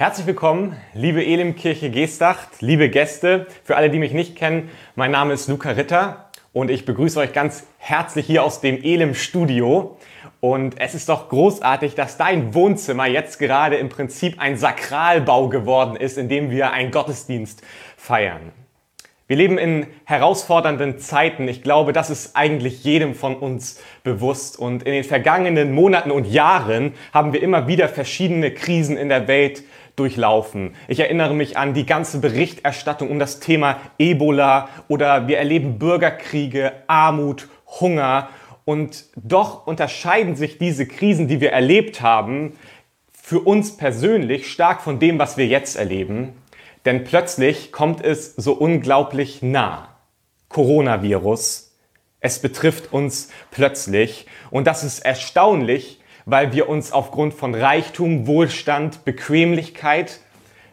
Herzlich willkommen, liebe Elimkirche Geestacht, liebe Gäste. Für alle, die mich nicht kennen, mein Name ist Luca Ritter und ich begrüße euch ganz herzlich hier aus dem Elim Studio. Und es ist doch großartig, dass dein Wohnzimmer jetzt gerade im Prinzip ein Sakralbau geworden ist, in dem wir einen Gottesdienst feiern. Wir leben in herausfordernden Zeiten. Ich glaube, das ist eigentlich jedem von uns bewusst. Und in den vergangenen Monaten und Jahren haben wir immer wieder verschiedene Krisen in der Welt durchlaufen. Ich erinnere mich an die ganze Berichterstattung um das Thema Ebola oder wir erleben Bürgerkriege, Armut, Hunger. Und doch unterscheiden sich diese Krisen, die wir erlebt haben, für uns persönlich stark von dem, was wir jetzt erleben. Denn plötzlich kommt es so unglaublich nah. Coronavirus. Es betrifft uns plötzlich. Und das ist erstaunlich, weil wir uns aufgrund von Reichtum, Wohlstand, Bequemlichkeit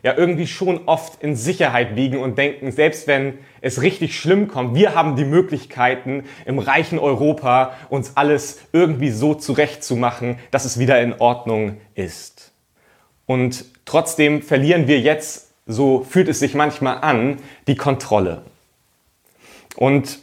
ja irgendwie schon oft in Sicherheit wiegen und denken, selbst wenn es richtig schlimm kommt, wir haben die Möglichkeiten im reichen Europa uns alles irgendwie so zurechtzumachen, dass es wieder in Ordnung ist. Und trotzdem verlieren wir jetzt so fühlt es sich manchmal an, die Kontrolle. Und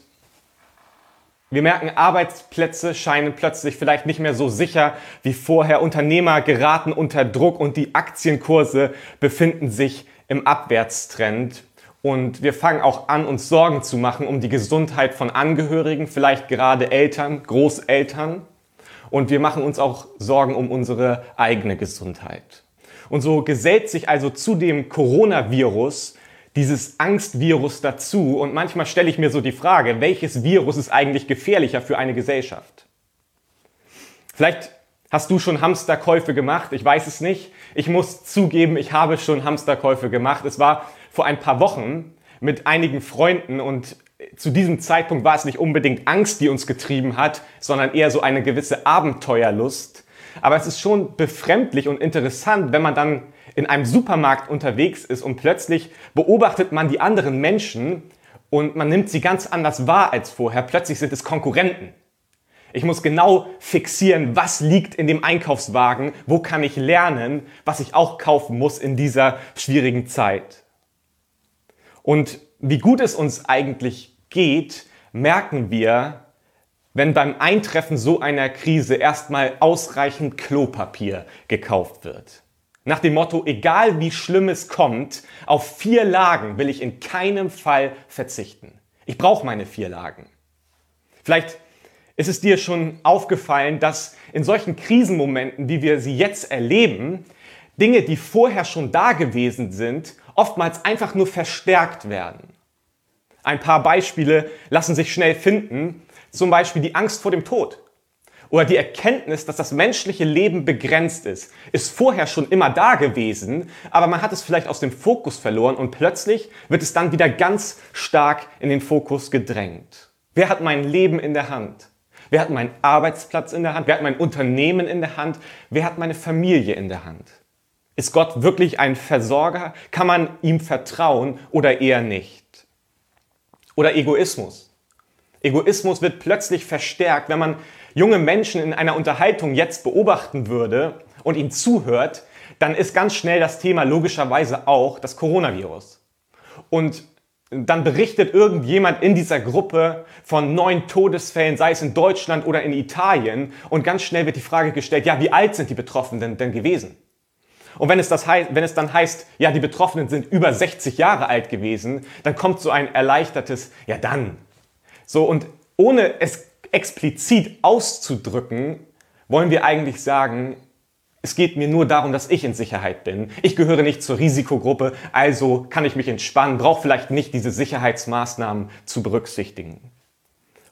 wir merken, Arbeitsplätze scheinen plötzlich vielleicht nicht mehr so sicher wie vorher. Unternehmer geraten unter Druck und die Aktienkurse befinden sich im Abwärtstrend. Und wir fangen auch an, uns Sorgen zu machen um die Gesundheit von Angehörigen, vielleicht gerade Eltern, Großeltern. Und wir machen uns auch Sorgen um unsere eigene Gesundheit. Und so gesellt sich also zu dem Coronavirus dieses Angstvirus dazu. Und manchmal stelle ich mir so die Frage, welches Virus ist eigentlich gefährlicher für eine Gesellschaft? Vielleicht hast du schon Hamsterkäufe gemacht, ich weiß es nicht. Ich muss zugeben, ich habe schon Hamsterkäufe gemacht. Es war vor ein paar Wochen mit einigen Freunden und zu diesem Zeitpunkt war es nicht unbedingt Angst, die uns getrieben hat, sondern eher so eine gewisse Abenteuerlust. Aber es ist schon befremdlich und interessant, wenn man dann in einem Supermarkt unterwegs ist und plötzlich beobachtet man die anderen Menschen und man nimmt sie ganz anders wahr als vorher. Plötzlich sind es Konkurrenten. Ich muss genau fixieren, was liegt in dem Einkaufswagen, wo kann ich lernen, was ich auch kaufen muss in dieser schwierigen Zeit. Und wie gut es uns eigentlich geht, merken wir, wenn beim Eintreffen so einer Krise erstmal ausreichend Klopapier gekauft wird. Nach dem Motto, egal wie schlimm es kommt, auf vier Lagen will ich in keinem Fall verzichten. Ich brauche meine vier Lagen. Vielleicht ist es dir schon aufgefallen, dass in solchen Krisenmomenten, wie wir sie jetzt erleben, Dinge, die vorher schon da gewesen sind, oftmals einfach nur verstärkt werden. Ein paar Beispiele lassen sich schnell finden. Zum Beispiel die Angst vor dem Tod oder die Erkenntnis, dass das menschliche Leben begrenzt ist, ist vorher schon immer da gewesen, aber man hat es vielleicht aus dem Fokus verloren und plötzlich wird es dann wieder ganz stark in den Fokus gedrängt. Wer hat mein Leben in der Hand? Wer hat meinen Arbeitsplatz in der Hand? Wer hat mein Unternehmen in der Hand? Wer hat meine Familie in der Hand? Ist Gott wirklich ein Versorger? Kann man ihm vertrauen oder eher nicht? Oder Egoismus. Egoismus wird plötzlich verstärkt, wenn man junge Menschen in einer Unterhaltung jetzt beobachten würde und ihnen zuhört, dann ist ganz schnell das Thema logischerweise auch das Coronavirus. Und dann berichtet irgendjemand in dieser Gruppe von neun Todesfällen, sei es in Deutschland oder in Italien, und ganz schnell wird die Frage gestellt, ja, wie alt sind die Betroffenen denn gewesen? Und wenn es, das heißt, wenn es dann heißt, ja, die Betroffenen sind über 60 Jahre alt gewesen, dann kommt so ein erleichtertes, ja dann, so, und ohne es explizit auszudrücken, wollen wir eigentlich sagen, es geht mir nur darum, dass ich in Sicherheit bin. Ich gehöre nicht zur Risikogruppe, also kann ich mich entspannen, brauche vielleicht nicht diese Sicherheitsmaßnahmen zu berücksichtigen.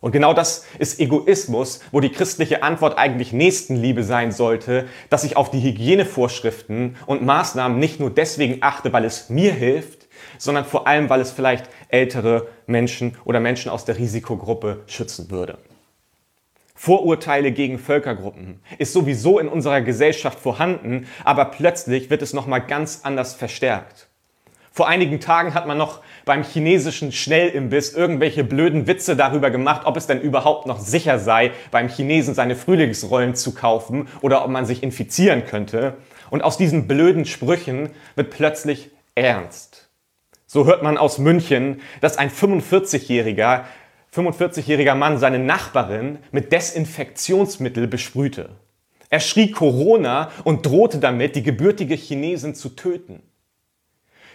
Und genau das ist Egoismus, wo die christliche Antwort eigentlich Nächstenliebe sein sollte, dass ich auf die Hygienevorschriften und Maßnahmen nicht nur deswegen achte, weil es mir hilft, sondern vor allem, weil es vielleicht ältere Menschen oder Menschen aus der Risikogruppe schützen würde. Vorurteile gegen Völkergruppen ist sowieso in unserer Gesellschaft vorhanden, aber plötzlich wird es nochmal ganz anders verstärkt. Vor einigen Tagen hat man noch beim chinesischen Schnellimbiss irgendwelche blöden Witze darüber gemacht, ob es denn überhaupt noch sicher sei, beim Chinesen seine Frühlingsrollen zu kaufen oder ob man sich infizieren könnte. Und aus diesen blöden Sprüchen wird plötzlich ernst. So hört man aus München, dass ein 45-jähriger 45-jähriger Mann seine Nachbarin mit Desinfektionsmittel besprühte. Er schrie Corona und drohte damit, die gebürtige Chinesin zu töten.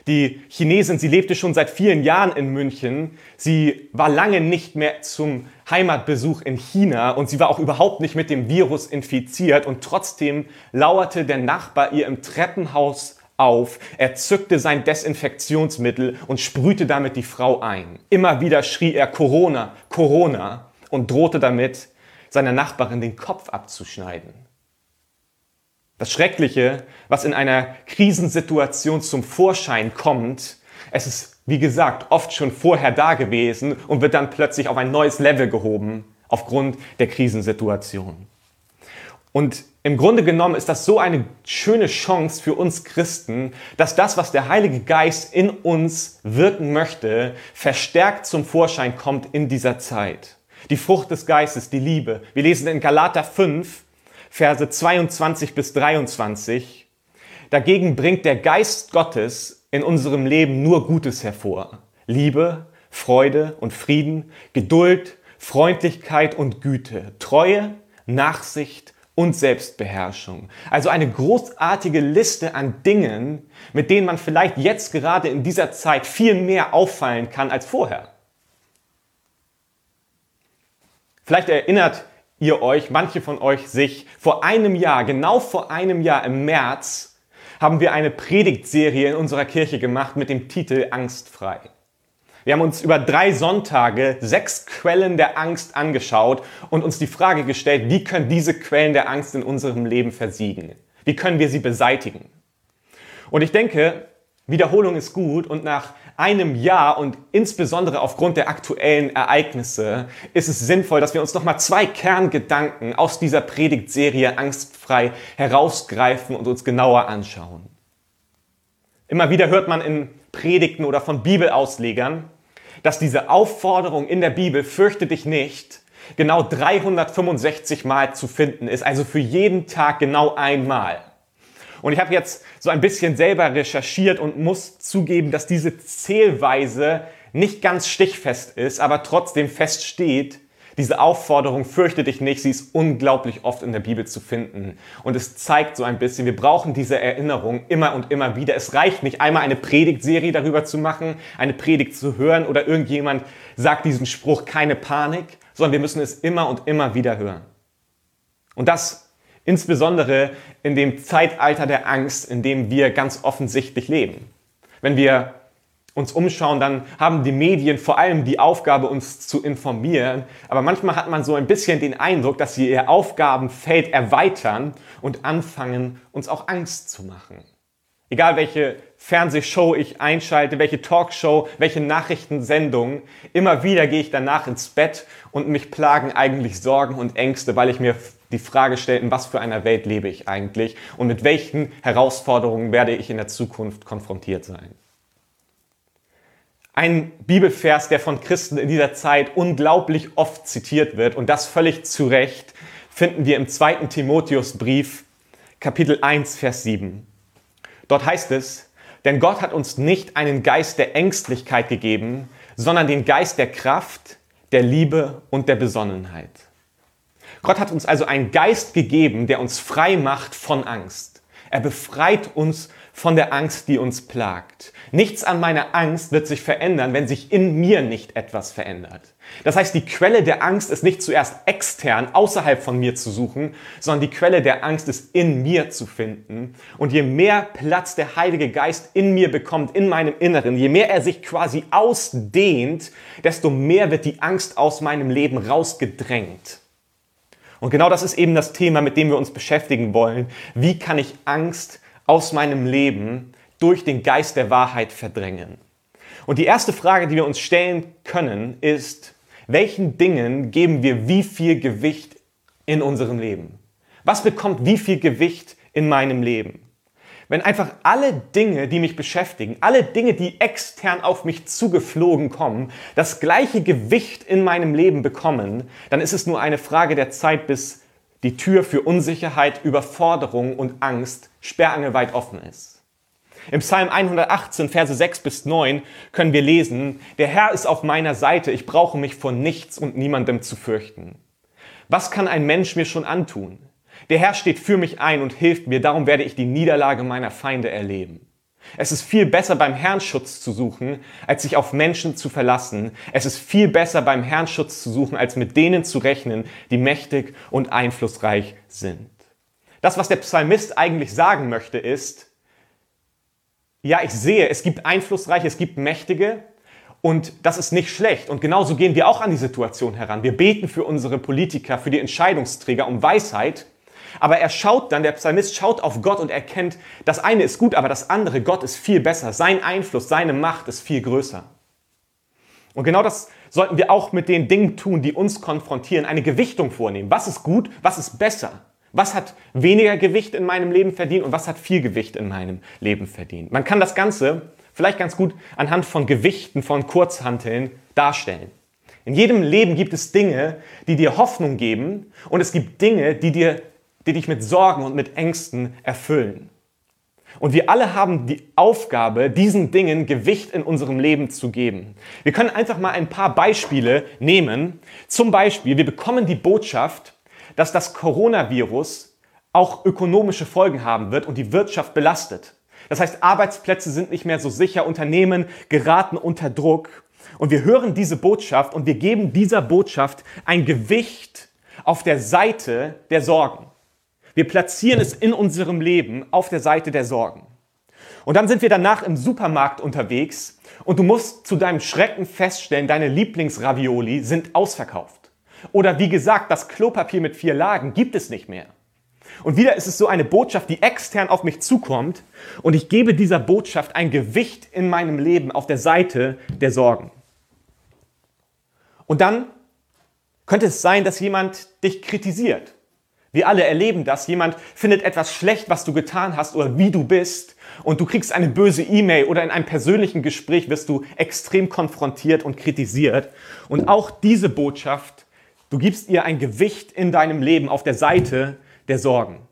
Die Chinesin, sie lebte schon seit vielen Jahren in München. Sie war lange nicht mehr zum Heimatbesuch in China und sie war auch überhaupt nicht mit dem Virus infiziert und trotzdem lauerte der Nachbar ihr im Treppenhaus auf. Er zückte sein Desinfektionsmittel und sprühte damit die Frau ein. Immer wieder schrie er Corona, Corona und drohte damit, seiner Nachbarin den Kopf abzuschneiden. Das Schreckliche, was in einer Krisensituation zum Vorschein kommt, es ist, wie gesagt, oft schon vorher da gewesen und wird dann plötzlich auf ein neues Level gehoben aufgrund der Krisensituation. Und im Grunde genommen ist das so eine schöne Chance für uns Christen, dass das, was der Heilige Geist in uns wirken möchte, verstärkt zum Vorschein kommt in dieser Zeit. Die Frucht des Geistes, die Liebe. Wir lesen in Galater 5, Verse 22 bis 23. Dagegen bringt der Geist Gottes in unserem Leben nur Gutes hervor. Liebe, Freude und Frieden, Geduld, Freundlichkeit und Güte, Treue, Nachsicht und Selbstbeherrschung. Also eine großartige Liste an Dingen, mit denen man vielleicht jetzt gerade in dieser Zeit viel mehr auffallen kann als vorher. Vielleicht erinnert ihr euch, manche von euch sich, vor einem Jahr, genau vor einem Jahr im März, haben wir eine Predigtserie in unserer Kirche gemacht mit dem Titel Angstfrei. Wir haben uns über drei Sonntage sechs Quellen der Angst angeschaut und uns die Frage gestellt, wie können diese Quellen der Angst in unserem Leben versiegen? Wie können wir sie beseitigen? Und ich denke, Wiederholung ist gut und nach einem Jahr und insbesondere aufgrund der aktuellen Ereignisse ist es sinnvoll, dass wir uns nochmal zwei Kerngedanken aus dieser Predigtserie angstfrei herausgreifen und uns genauer anschauen. Immer wieder hört man in Predigten oder von Bibelauslegern, dass diese Aufforderung in der Bibel, fürchte dich nicht, genau 365 Mal zu finden ist, also für jeden Tag genau einmal. Und ich habe jetzt so ein bisschen selber recherchiert und muss zugeben, dass diese Zählweise nicht ganz stichfest ist, aber trotzdem feststeht, diese Aufforderung, fürchte dich nicht, sie ist unglaublich oft in der Bibel zu finden. Und es zeigt so ein bisschen, wir brauchen diese Erinnerung immer und immer wieder. Es reicht nicht einmal eine Predigtserie darüber zu machen, eine Predigt zu hören oder irgendjemand sagt diesen Spruch, keine Panik, sondern wir müssen es immer und immer wieder hören. Und das Insbesondere in dem Zeitalter der Angst, in dem wir ganz offensichtlich leben. Wenn wir uns umschauen, dann haben die Medien vor allem die Aufgabe, uns zu informieren. Aber manchmal hat man so ein bisschen den Eindruck, dass sie ihr Aufgabenfeld erweitern und anfangen, uns auch Angst zu machen. Egal welche Fernsehshow ich einschalte, welche Talkshow, welche Nachrichtensendung, immer wieder gehe ich danach ins Bett und mich plagen eigentlich Sorgen und Ängste, weil ich mir die Frage stellt, in was für einer Welt lebe ich eigentlich und mit welchen Herausforderungen werde ich in der Zukunft konfrontiert sein. Ein Bibelvers, der von Christen in dieser Zeit unglaublich oft zitiert wird und das völlig zu Recht, finden wir im zweiten Timotheusbrief, Kapitel 1, Vers 7. Dort heißt es, denn Gott hat uns nicht einen Geist der Ängstlichkeit gegeben, sondern den Geist der Kraft, der Liebe und der Besonnenheit. Gott hat uns also einen Geist gegeben, der uns frei macht von Angst. Er befreit uns von der Angst, die uns plagt. Nichts an meiner Angst wird sich verändern, wenn sich in mir nicht etwas verändert. Das heißt, die Quelle der Angst ist nicht zuerst extern, außerhalb von mir zu suchen, sondern die Quelle der Angst ist in mir zu finden. Und je mehr Platz der Heilige Geist in mir bekommt, in meinem Inneren, je mehr er sich quasi ausdehnt, desto mehr wird die Angst aus meinem Leben rausgedrängt. Und genau das ist eben das Thema, mit dem wir uns beschäftigen wollen. Wie kann ich Angst aus meinem Leben durch den Geist der Wahrheit verdrängen? Und die erste Frage, die wir uns stellen können, ist, welchen Dingen geben wir wie viel Gewicht in unserem Leben? Was bekommt wie viel Gewicht in meinem Leben? Wenn einfach alle Dinge, die mich beschäftigen, alle Dinge, die extern auf mich zugeflogen kommen, das gleiche Gewicht in meinem Leben bekommen, dann ist es nur eine Frage der Zeit, bis die Tür für Unsicherheit, Überforderung und Angst sperrangelweit offen ist. Im Psalm 118, Verse 6 bis 9 können wir lesen, der Herr ist auf meiner Seite, ich brauche mich vor nichts und niemandem zu fürchten. Was kann ein Mensch mir schon antun? Der Herr steht für mich ein und hilft mir, darum werde ich die Niederlage meiner Feinde erleben. Es ist viel besser beim Herrn Schutz zu suchen, als sich auf Menschen zu verlassen. Es ist viel besser beim Herrn Schutz zu suchen, als mit denen zu rechnen, die mächtig und einflussreich sind. Das, was der Psalmist eigentlich sagen möchte, ist, ja, ich sehe, es gibt Einflussreiche, es gibt Mächtige und das ist nicht schlecht. Und genauso gehen wir auch an die Situation heran. Wir beten für unsere Politiker, für die Entscheidungsträger um Weisheit. Aber er schaut dann, der Psalmist schaut auf Gott und erkennt, das eine ist gut, aber das andere, Gott ist viel besser. Sein Einfluss, seine Macht ist viel größer. Und genau das sollten wir auch mit den Dingen tun, die uns konfrontieren, eine Gewichtung vornehmen. Was ist gut, was ist besser? Was hat weniger Gewicht in meinem Leben verdient und was hat viel Gewicht in meinem Leben verdient? Man kann das Ganze vielleicht ganz gut anhand von Gewichten, von Kurzhanteln darstellen. In jedem Leben gibt es Dinge, die dir Hoffnung geben und es gibt Dinge, die dir die dich mit Sorgen und mit Ängsten erfüllen. Und wir alle haben die Aufgabe, diesen Dingen Gewicht in unserem Leben zu geben. Wir können einfach mal ein paar Beispiele nehmen. Zum Beispiel, wir bekommen die Botschaft, dass das Coronavirus auch ökonomische Folgen haben wird und die Wirtschaft belastet. Das heißt, Arbeitsplätze sind nicht mehr so sicher, Unternehmen geraten unter Druck. Und wir hören diese Botschaft und wir geben dieser Botschaft ein Gewicht auf der Seite der Sorgen. Wir platzieren es in unserem Leben auf der Seite der Sorgen. Und dann sind wir danach im Supermarkt unterwegs und du musst zu deinem Schrecken feststellen, deine Lieblingsravioli sind ausverkauft. Oder wie gesagt, das Klopapier mit vier Lagen gibt es nicht mehr. Und wieder ist es so eine Botschaft, die extern auf mich zukommt und ich gebe dieser Botschaft ein Gewicht in meinem Leben auf der Seite der Sorgen. Und dann könnte es sein, dass jemand dich kritisiert wir alle erleben das. Jemand findet etwas schlecht, was du getan hast oder wie du bist und du kriegst eine böse E-Mail oder in einem persönlichen Gespräch wirst du extrem konfrontiert und kritisiert. Und auch diese Botschaft, du gibst ihr ein Gewicht in deinem Leben auf der Seite der Sorgen.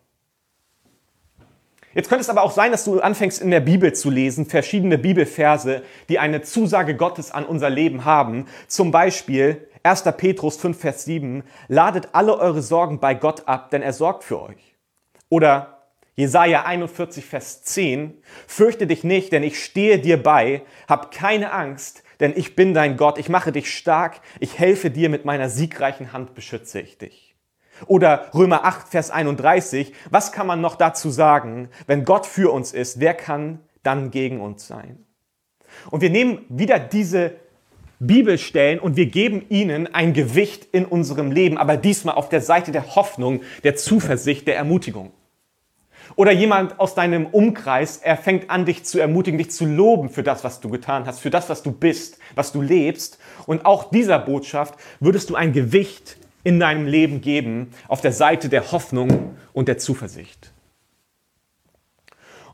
Jetzt könnte es aber auch sein, dass du anfängst in der Bibel zu lesen, verschiedene Bibelverse, die eine Zusage Gottes an unser Leben haben. Zum Beispiel 1. Petrus 5, Vers 7, ladet alle eure Sorgen bei Gott ab, denn er sorgt für euch. Oder Jesaja 41, Vers 10, fürchte dich nicht, denn ich stehe dir bei, hab keine Angst, denn ich bin dein Gott, ich mache dich stark, ich helfe dir, mit meiner siegreichen Hand beschütze ich dich. Oder Römer 8, Vers 31, was kann man noch dazu sagen, wenn Gott für uns ist, wer kann dann gegen uns sein? Und wir nehmen wieder diese Bibelstellen und wir geben ihnen ein Gewicht in unserem Leben, aber diesmal auf der Seite der Hoffnung, der Zuversicht, der Ermutigung. Oder jemand aus deinem Umkreis, er fängt an, dich zu ermutigen, dich zu loben für das, was du getan hast, für das, was du bist, was du lebst. Und auch dieser Botschaft würdest du ein Gewicht in deinem Leben geben auf der Seite der Hoffnung und der Zuversicht.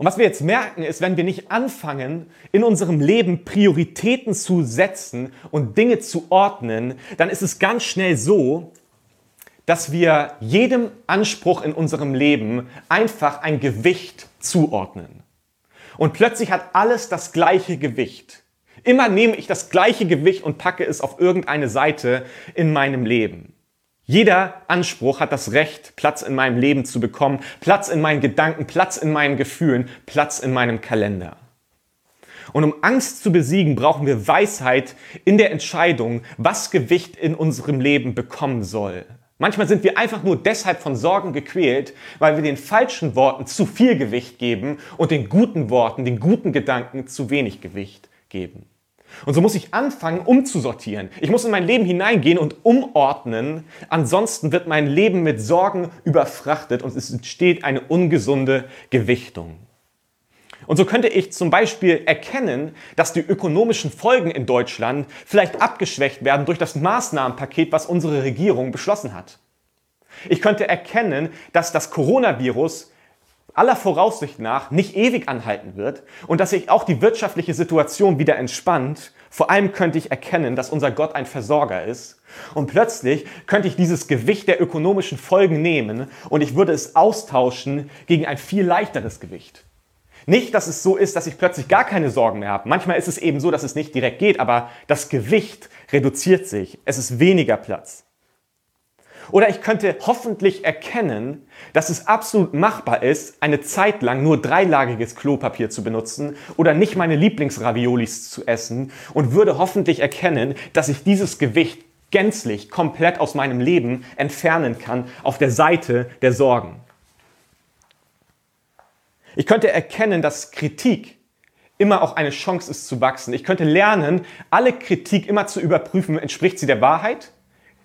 Und was wir jetzt merken, ist, wenn wir nicht anfangen, in unserem Leben Prioritäten zu setzen und Dinge zu ordnen, dann ist es ganz schnell so, dass wir jedem Anspruch in unserem Leben einfach ein Gewicht zuordnen. Und plötzlich hat alles das gleiche Gewicht. Immer nehme ich das gleiche Gewicht und packe es auf irgendeine Seite in meinem Leben. Jeder Anspruch hat das Recht, Platz in meinem Leben zu bekommen, Platz in meinen Gedanken, Platz in meinen Gefühlen, Platz in meinem Kalender. Und um Angst zu besiegen, brauchen wir Weisheit in der Entscheidung, was Gewicht in unserem Leben bekommen soll. Manchmal sind wir einfach nur deshalb von Sorgen gequält, weil wir den falschen Worten zu viel Gewicht geben und den guten Worten, den guten Gedanken zu wenig Gewicht geben. Und so muss ich anfangen, umzusortieren. Ich muss in mein Leben hineingehen und umordnen. Ansonsten wird mein Leben mit Sorgen überfrachtet und es entsteht eine ungesunde Gewichtung. Und so könnte ich zum Beispiel erkennen, dass die ökonomischen Folgen in Deutschland vielleicht abgeschwächt werden durch das Maßnahmenpaket, was unsere Regierung beschlossen hat. Ich könnte erkennen, dass das Coronavirus aller Voraussicht nach nicht ewig anhalten wird und dass sich auch die wirtschaftliche Situation wieder entspannt. Vor allem könnte ich erkennen, dass unser Gott ein Versorger ist. Und plötzlich könnte ich dieses Gewicht der ökonomischen Folgen nehmen und ich würde es austauschen gegen ein viel leichteres Gewicht. Nicht, dass es so ist, dass ich plötzlich gar keine Sorgen mehr habe. Manchmal ist es eben so, dass es nicht direkt geht, aber das Gewicht reduziert sich. Es ist weniger Platz. Oder ich könnte hoffentlich erkennen, dass es absolut machbar ist, eine Zeit lang nur dreilagiges Klopapier zu benutzen oder nicht meine Lieblingsraviolis zu essen und würde hoffentlich erkennen, dass ich dieses Gewicht gänzlich, komplett aus meinem Leben entfernen kann auf der Seite der Sorgen. Ich könnte erkennen, dass Kritik immer auch eine Chance ist zu wachsen. Ich könnte lernen, alle Kritik immer zu überprüfen, entspricht sie der Wahrheit?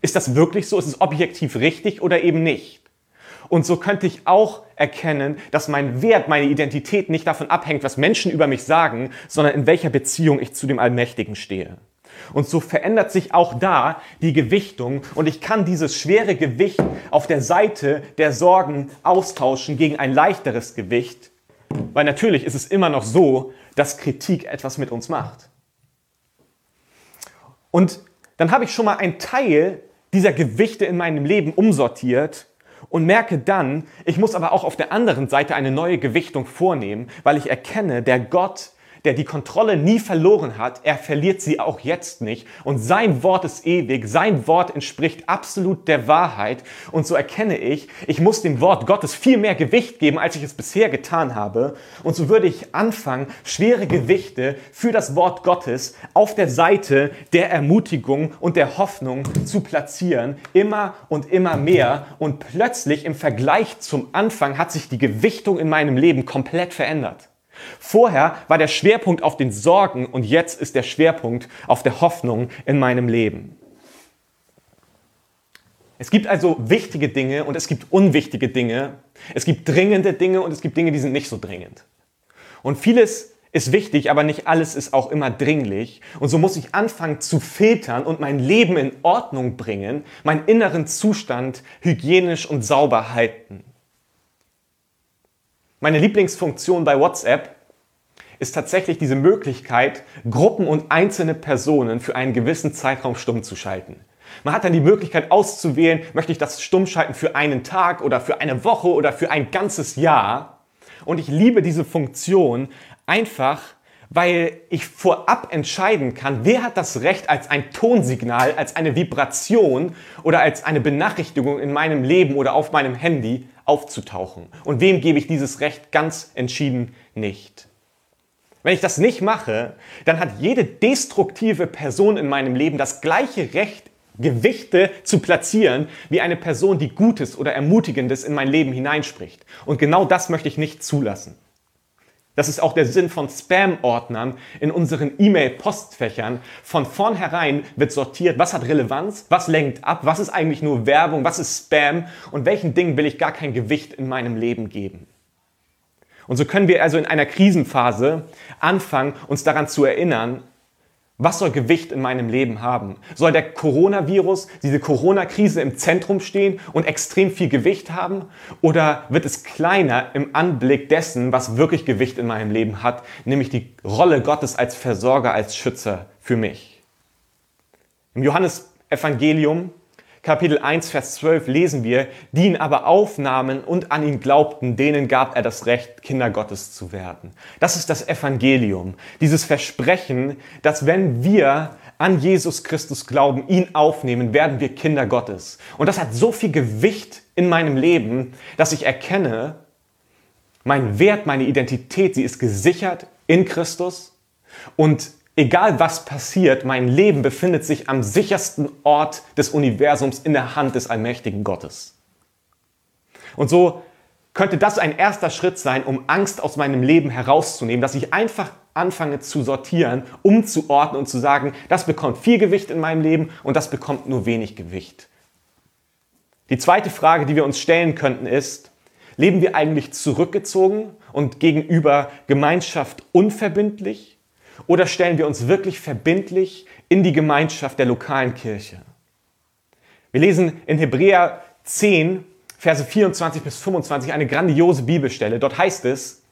Ist das wirklich so? Ist es objektiv richtig oder eben nicht? Und so könnte ich auch erkennen, dass mein Wert, meine Identität nicht davon abhängt, was Menschen über mich sagen, sondern in welcher Beziehung ich zu dem Allmächtigen stehe. Und so verändert sich auch da die Gewichtung und ich kann dieses schwere Gewicht auf der Seite der Sorgen austauschen gegen ein leichteres Gewicht, weil natürlich ist es immer noch so, dass Kritik etwas mit uns macht. Und dann habe ich schon mal einen Teil dieser Gewichte in meinem Leben umsortiert und merke dann, ich muss aber auch auf der anderen Seite eine neue Gewichtung vornehmen, weil ich erkenne, der Gott, der die Kontrolle nie verloren hat, er verliert sie auch jetzt nicht. Und sein Wort ist ewig, sein Wort entspricht absolut der Wahrheit. Und so erkenne ich, ich muss dem Wort Gottes viel mehr Gewicht geben, als ich es bisher getan habe. Und so würde ich anfangen, schwere Gewichte für das Wort Gottes auf der Seite der Ermutigung und der Hoffnung zu platzieren, immer und immer mehr. Und plötzlich im Vergleich zum Anfang hat sich die Gewichtung in meinem Leben komplett verändert. Vorher war der Schwerpunkt auf den Sorgen und jetzt ist der Schwerpunkt auf der Hoffnung in meinem Leben. Es gibt also wichtige Dinge und es gibt unwichtige Dinge. Es gibt dringende Dinge und es gibt Dinge, die sind nicht so dringend. Und vieles ist wichtig, aber nicht alles ist auch immer dringlich. Und so muss ich anfangen zu filtern und mein Leben in Ordnung bringen, meinen inneren Zustand hygienisch und sauber halten. Meine Lieblingsfunktion bei WhatsApp ist tatsächlich diese Möglichkeit, Gruppen und einzelne Personen für einen gewissen Zeitraum stumm zu schalten. Man hat dann die Möglichkeit auszuwählen, möchte ich das stumm schalten für einen Tag oder für eine Woche oder für ein ganzes Jahr. Und ich liebe diese Funktion einfach, weil ich vorab entscheiden kann, wer hat das Recht als ein Tonsignal, als eine Vibration oder als eine Benachrichtigung in meinem Leben oder auf meinem Handy aufzutauchen. Und wem gebe ich dieses Recht ganz entschieden nicht. Wenn ich das nicht mache, dann hat jede destruktive Person in meinem Leben das gleiche Recht, Gewichte zu platzieren, wie eine Person, die Gutes oder Ermutigendes in mein Leben hineinspricht. Und genau das möchte ich nicht zulassen. Das ist auch der Sinn von Spam-Ordnern in unseren E-Mail-Postfächern. Von vornherein wird sortiert, was hat Relevanz, was lenkt ab, was ist eigentlich nur Werbung, was ist Spam und welchen Dingen will ich gar kein Gewicht in meinem Leben geben. Und so können wir also in einer Krisenphase anfangen, uns daran zu erinnern, was soll Gewicht in meinem Leben haben? Soll der Coronavirus, diese Corona-Krise im Zentrum stehen und extrem viel Gewicht haben? Oder wird es kleiner im Anblick dessen, was wirklich Gewicht in meinem Leben hat, nämlich die Rolle Gottes als Versorger, als Schützer für mich? Im Johannesevangelium Kapitel 1, Vers 12 lesen wir, die ihn aber aufnahmen und an ihn glaubten, denen gab er das Recht, Kinder Gottes zu werden. Das ist das Evangelium, dieses Versprechen, dass wenn wir an Jesus Christus glauben, ihn aufnehmen, werden wir Kinder Gottes. Und das hat so viel Gewicht in meinem Leben, dass ich erkenne, mein Wert, meine Identität, sie ist gesichert in Christus und egal was passiert, mein Leben befindet sich am sichersten Ort des Universums in der Hand des allmächtigen Gottes. Und so könnte das ein erster Schritt sein, um Angst aus meinem Leben herauszunehmen, dass ich einfach anfange zu sortieren, umzuordnen und zu sagen, das bekommt viel Gewicht in meinem Leben und das bekommt nur wenig Gewicht. Die zweite Frage, die wir uns stellen könnten, ist, leben wir eigentlich zurückgezogen und gegenüber Gemeinschaft unverbindlich? Oder stellen wir uns wirklich verbindlich in die Gemeinschaft der lokalen Kirche? Wir lesen in Hebräer 10, Verse 24 bis 25, eine grandiose Bibelstelle. Dort heißt es,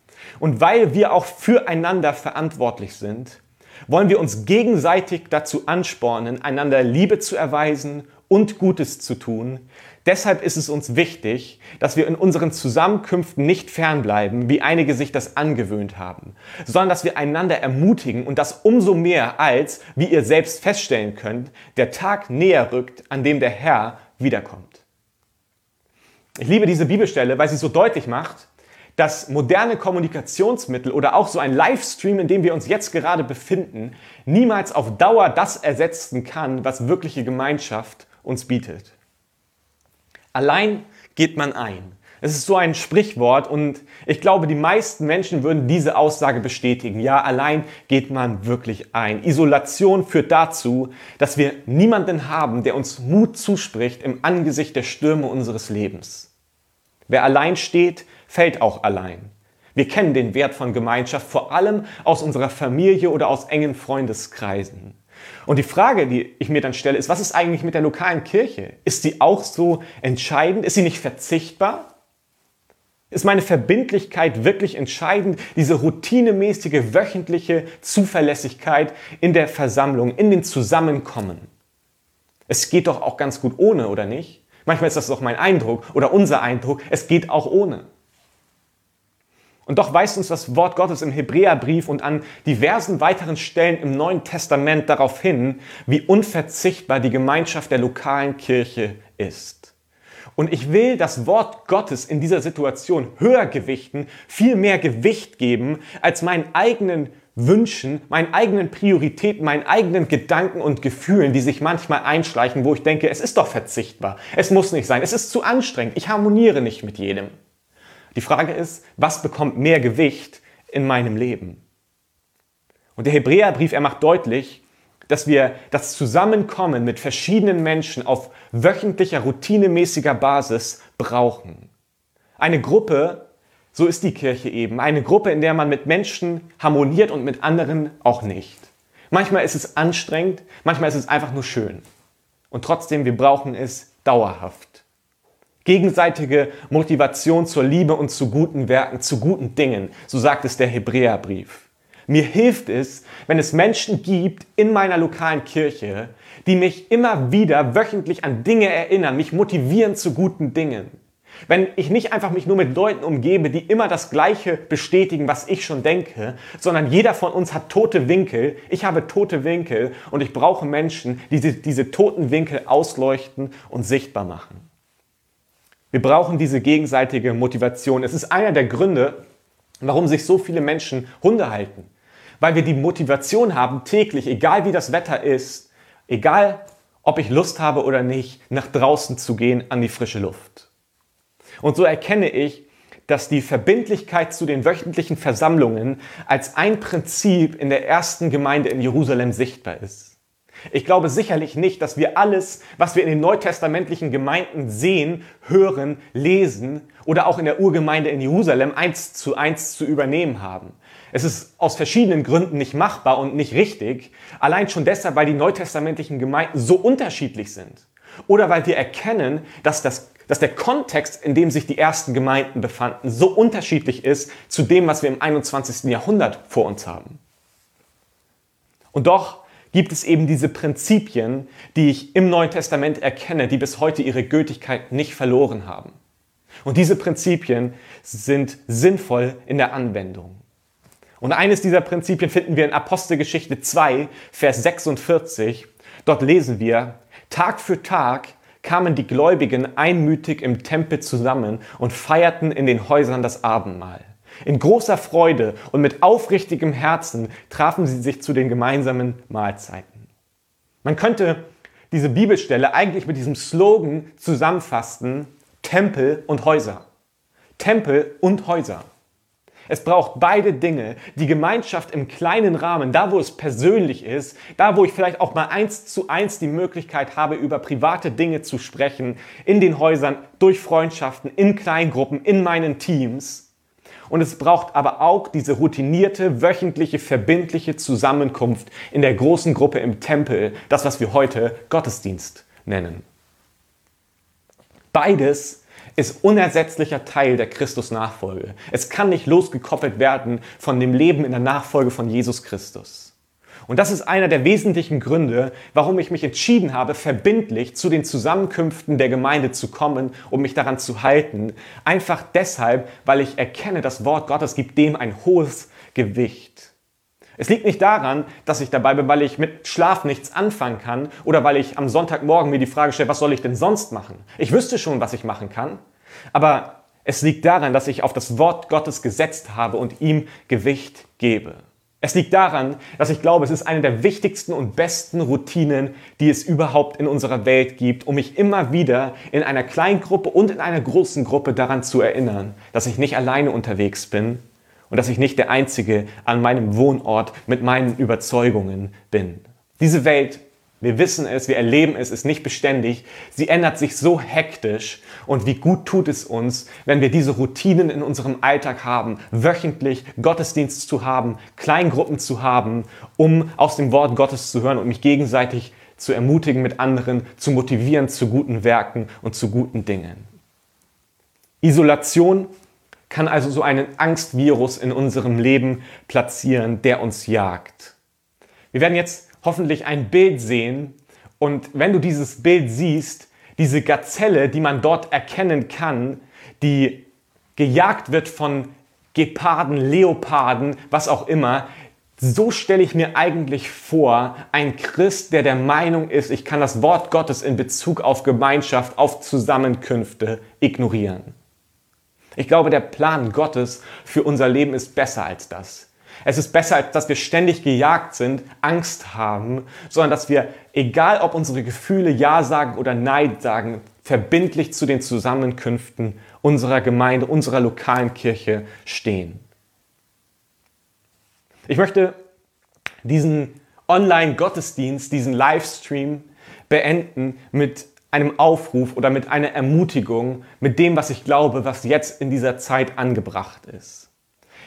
und weil wir auch füreinander verantwortlich sind, wollen wir uns gegenseitig dazu anspornen, einander Liebe zu erweisen und Gutes zu tun. Deshalb ist es uns wichtig, dass wir in unseren Zusammenkünften nicht fernbleiben, wie einige sich das angewöhnt haben, sondern dass wir einander ermutigen und das umso mehr als, wie ihr selbst feststellen könnt, der Tag näher rückt, an dem der Herr wiederkommt. Ich liebe diese Bibelstelle, weil sie so deutlich macht, dass moderne Kommunikationsmittel oder auch so ein Livestream, in dem wir uns jetzt gerade befinden, niemals auf Dauer das ersetzen kann, was wirkliche Gemeinschaft uns bietet. Allein geht man ein. Es ist so ein Sprichwort und ich glaube, die meisten Menschen würden diese Aussage bestätigen. Ja, allein geht man wirklich ein. Isolation führt dazu, dass wir niemanden haben, der uns Mut zuspricht im Angesicht der Stürme unseres Lebens. Wer allein steht, fällt auch allein. Wir kennen den Wert von Gemeinschaft vor allem aus unserer Familie oder aus engen Freundeskreisen. Und die Frage, die ich mir dann stelle, ist, was ist eigentlich mit der lokalen Kirche? Ist sie auch so entscheidend? Ist sie nicht verzichtbar? Ist meine Verbindlichkeit wirklich entscheidend? Diese routinemäßige wöchentliche Zuverlässigkeit in der Versammlung, in den Zusammenkommen. Es geht doch auch ganz gut ohne, oder nicht? Manchmal ist das doch mein Eindruck oder unser Eindruck. Es geht auch ohne. Und doch weist uns das Wort Gottes im Hebräerbrief und an diversen weiteren Stellen im Neuen Testament darauf hin, wie unverzichtbar die Gemeinschaft der lokalen Kirche ist. Und ich will das Wort Gottes in dieser Situation höher gewichten, viel mehr Gewicht geben, als meinen eigenen Wünschen, meinen eigenen Prioritäten, meinen eigenen Gedanken und Gefühlen, die sich manchmal einschleichen, wo ich denke, es ist doch verzichtbar, es muss nicht sein, es ist zu anstrengend, ich harmoniere nicht mit jedem. Die Frage ist, was bekommt mehr Gewicht in meinem Leben? Und der Hebräerbrief, er macht deutlich, dass wir das Zusammenkommen mit verschiedenen Menschen auf wöchentlicher, routinemäßiger Basis brauchen. Eine Gruppe, so ist die Kirche eben, eine Gruppe, in der man mit Menschen harmoniert und mit anderen auch nicht. Manchmal ist es anstrengend, manchmal ist es einfach nur schön. Und trotzdem, wir brauchen es dauerhaft. Gegenseitige Motivation zur Liebe und zu guten Werken, zu guten Dingen, so sagt es der Hebräerbrief. Mir hilft es, wenn es Menschen gibt in meiner lokalen Kirche, die mich immer wieder wöchentlich an Dinge erinnern, mich motivieren zu guten Dingen. Wenn ich nicht einfach mich nur mit Leuten umgebe, die immer das Gleiche bestätigen, was ich schon denke, sondern jeder von uns hat tote Winkel. Ich habe tote Winkel und ich brauche Menschen, die diese, diese toten Winkel ausleuchten und sichtbar machen. Wir brauchen diese gegenseitige Motivation. Es ist einer der Gründe, warum sich so viele Menschen Hunde halten. Weil wir die Motivation haben, täglich, egal wie das Wetter ist, egal ob ich Lust habe oder nicht, nach draußen zu gehen an die frische Luft. Und so erkenne ich, dass die Verbindlichkeit zu den wöchentlichen Versammlungen als ein Prinzip in der ersten Gemeinde in Jerusalem sichtbar ist. Ich glaube sicherlich nicht, dass wir alles, was wir in den neutestamentlichen Gemeinden sehen, hören, lesen oder auch in der Urgemeinde in Jerusalem eins zu eins zu übernehmen haben. Es ist aus verschiedenen Gründen nicht machbar und nicht richtig. Allein schon deshalb, weil die neutestamentlichen Gemeinden so unterschiedlich sind. Oder weil wir erkennen, dass, das, dass der Kontext, in dem sich die ersten Gemeinden befanden, so unterschiedlich ist zu dem, was wir im 21. Jahrhundert vor uns haben. Und doch gibt es eben diese Prinzipien, die ich im Neuen Testament erkenne, die bis heute ihre Gültigkeit nicht verloren haben. Und diese Prinzipien sind sinnvoll in der Anwendung. Und eines dieser Prinzipien finden wir in Apostelgeschichte 2, Vers 46. Dort lesen wir, Tag für Tag kamen die Gläubigen einmütig im Tempel zusammen und feierten in den Häusern das Abendmahl. In großer Freude und mit aufrichtigem Herzen trafen sie sich zu den gemeinsamen Mahlzeiten. Man könnte diese Bibelstelle eigentlich mit diesem Slogan zusammenfassen, Tempel und Häuser. Tempel und Häuser. Es braucht beide Dinge. Die Gemeinschaft im kleinen Rahmen, da wo es persönlich ist, da wo ich vielleicht auch mal eins zu eins die Möglichkeit habe, über private Dinge zu sprechen, in den Häusern, durch Freundschaften, in Kleingruppen, in meinen Teams. Und es braucht aber auch diese routinierte, wöchentliche, verbindliche Zusammenkunft in der großen Gruppe im Tempel, das, was wir heute Gottesdienst nennen. Beides ist unersetzlicher Teil der Christus-Nachfolge. Es kann nicht losgekoppelt werden von dem Leben in der Nachfolge von Jesus Christus. Und das ist einer der wesentlichen Gründe, warum ich mich entschieden habe, verbindlich zu den Zusammenkünften der Gemeinde zu kommen und mich daran zu halten. Einfach deshalb, weil ich erkenne, das Wort Gottes gibt dem ein hohes Gewicht. Es liegt nicht daran, dass ich dabei bin, weil ich mit Schlaf nichts anfangen kann oder weil ich am Sonntagmorgen mir die Frage stelle, was soll ich denn sonst machen? Ich wüsste schon, was ich machen kann, aber es liegt daran, dass ich auf das Wort Gottes gesetzt habe und ihm Gewicht gebe. Es liegt daran, dass ich glaube, es ist eine der wichtigsten und besten Routinen, die es überhaupt in unserer Welt gibt, um mich immer wieder in einer kleinen Gruppe und in einer großen Gruppe daran zu erinnern, dass ich nicht alleine unterwegs bin und dass ich nicht der Einzige an meinem Wohnort mit meinen Überzeugungen bin. Diese Welt wir wissen es, wir erleben es, ist nicht beständig. Sie ändert sich so hektisch. Und wie gut tut es uns, wenn wir diese Routinen in unserem Alltag haben, wöchentlich Gottesdienst zu haben, Kleingruppen zu haben, um aus dem Wort Gottes zu hören und mich gegenseitig zu ermutigen mit anderen, zu motivieren zu guten Werken und zu guten Dingen. Isolation kann also so einen Angstvirus in unserem Leben platzieren, der uns jagt. Wir werden jetzt hoffentlich ein Bild sehen. Und wenn du dieses Bild siehst, diese Gazelle, die man dort erkennen kann, die gejagt wird von Geparden, Leoparden, was auch immer, so stelle ich mir eigentlich vor, ein Christ, der der Meinung ist, ich kann das Wort Gottes in Bezug auf Gemeinschaft, auf Zusammenkünfte ignorieren. Ich glaube, der Plan Gottes für unser Leben ist besser als das. Es ist besser, als dass wir ständig gejagt sind, Angst haben, sondern dass wir, egal ob unsere Gefühle Ja sagen oder Nein sagen, verbindlich zu den Zusammenkünften unserer Gemeinde, unserer lokalen Kirche stehen. Ich möchte diesen Online-Gottesdienst, diesen Livestream beenden mit einem Aufruf oder mit einer Ermutigung, mit dem, was ich glaube, was jetzt in dieser Zeit angebracht ist.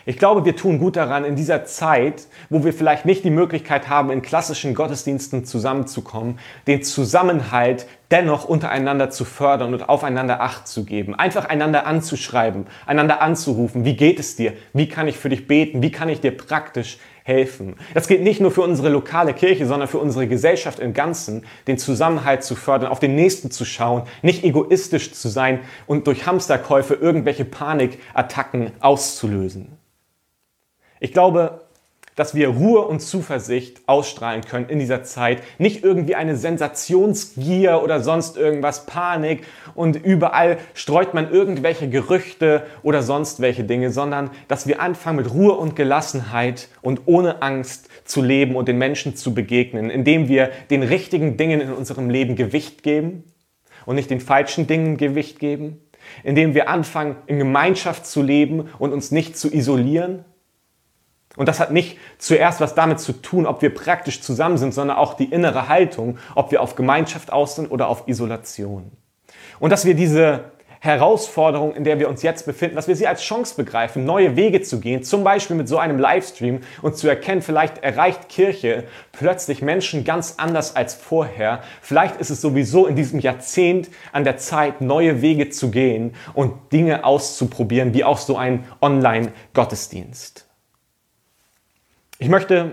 Ich glaube, wir tun gut daran, in dieser Zeit, wo wir vielleicht nicht die Möglichkeit haben, in klassischen Gottesdiensten zusammenzukommen, den Zusammenhalt dennoch untereinander zu fördern und aufeinander Acht zu geben. Einfach einander anzuschreiben, einander anzurufen. Wie geht es dir? Wie kann ich für dich beten? Wie kann ich dir praktisch helfen? Das gilt nicht nur für unsere lokale Kirche, sondern für unsere Gesellschaft im Ganzen, den Zusammenhalt zu fördern, auf den Nächsten zu schauen, nicht egoistisch zu sein und durch Hamsterkäufe irgendwelche Panikattacken auszulösen. Ich glaube, dass wir Ruhe und Zuversicht ausstrahlen können in dieser Zeit. Nicht irgendwie eine Sensationsgier oder sonst irgendwas, Panik und überall streut man irgendwelche Gerüchte oder sonst welche Dinge, sondern dass wir anfangen mit Ruhe und Gelassenheit und ohne Angst zu leben und den Menschen zu begegnen, indem wir den richtigen Dingen in unserem Leben Gewicht geben und nicht den falschen Dingen Gewicht geben, indem wir anfangen in Gemeinschaft zu leben und uns nicht zu isolieren und das hat nicht zuerst was damit zu tun, ob wir praktisch zusammen sind, sondern auch die innere Haltung, ob wir auf Gemeinschaft aus sind oder auf Isolation. Und dass wir diese Herausforderung, in der wir uns jetzt befinden, dass wir sie als Chance begreifen, neue Wege zu gehen, zum Beispiel mit so einem Livestream und zu erkennen, vielleicht erreicht Kirche plötzlich Menschen ganz anders als vorher. Vielleicht ist es sowieso in diesem Jahrzehnt an der Zeit, neue Wege zu gehen und Dinge auszuprobieren, wie auch so ein Online-Gottesdienst. Ich möchte,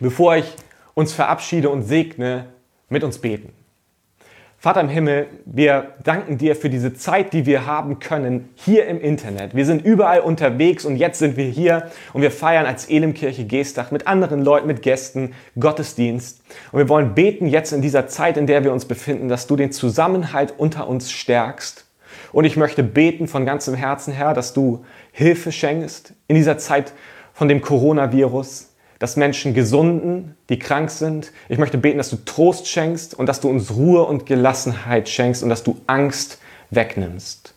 bevor ich uns verabschiede und segne, mit uns beten. Vater im Himmel, wir danken dir für diese Zeit, die wir haben können hier im Internet. Wir sind überall unterwegs und jetzt sind wir hier und wir feiern als Elimkirche Geestach mit anderen Leuten, mit Gästen Gottesdienst. Und wir wollen beten jetzt in dieser Zeit, in der wir uns befinden, dass du den Zusammenhalt unter uns stärkst. Und ich möchte beten von ganzem Herzen, Herr, dass du Hilfe schenkst in dieser Zeit, von dem Coronavirus, dass Menschen gesunden, die krank sind. Ich möchte beten, dass du Trost schenkst und dass du uns Ruhe und Gelassenheit schenkst und dass du Angst wegnimmst.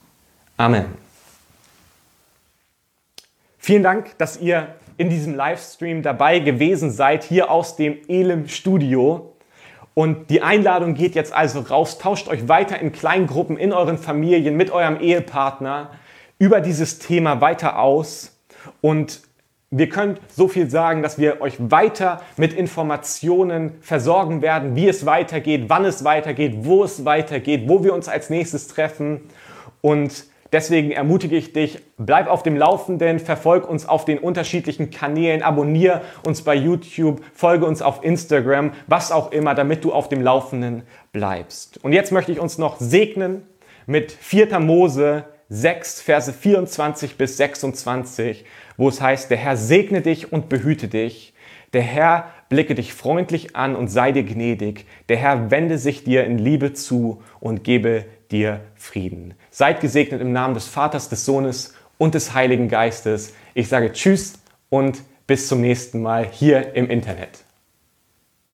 Amen. Vielen Dank, dass ihr in diesem Livestream dabei gewesen seid, hier aus dem Elim Studio. Und die Einladung geht jetzt also raus. Tauscht euch weiter in Kleingruppen, in euren Familien, mit eurem Ehepartner über dieses Thema weiter aus. Und wir können so viel sagen, dass wir euch weiter mit Informationen versorgen werden, wie es weitergeht, wann es weitergeht, wo es weitergeht, wo wir uns als nächstes treffen. Und deswegen ermutige ich dich, bleib auf dem Laufenden, verfolg uns auf den unterschiedlichen Kanälen, abonniere uns bei YouTube, folge uns auf Instagram, was auch immer, damit du auf dem Laufenden bleibst. Und jetzt möchte ich uns noch segnen mit 4. Mose 6, Verse 24 bis 26, wo es heißt, der Herr segne dich und behüte dich. Der Herr blicke dich freundlich an und sei dir gnädig. Der Herr wende sich dir in Liebe zu und gebe dir Frieden. Seid gesegnet im Namen des Vaters, des Sohnes und des Heiligen Geistes. Ich sage Tschüss und bis zum nächsten Mal hier im Internet.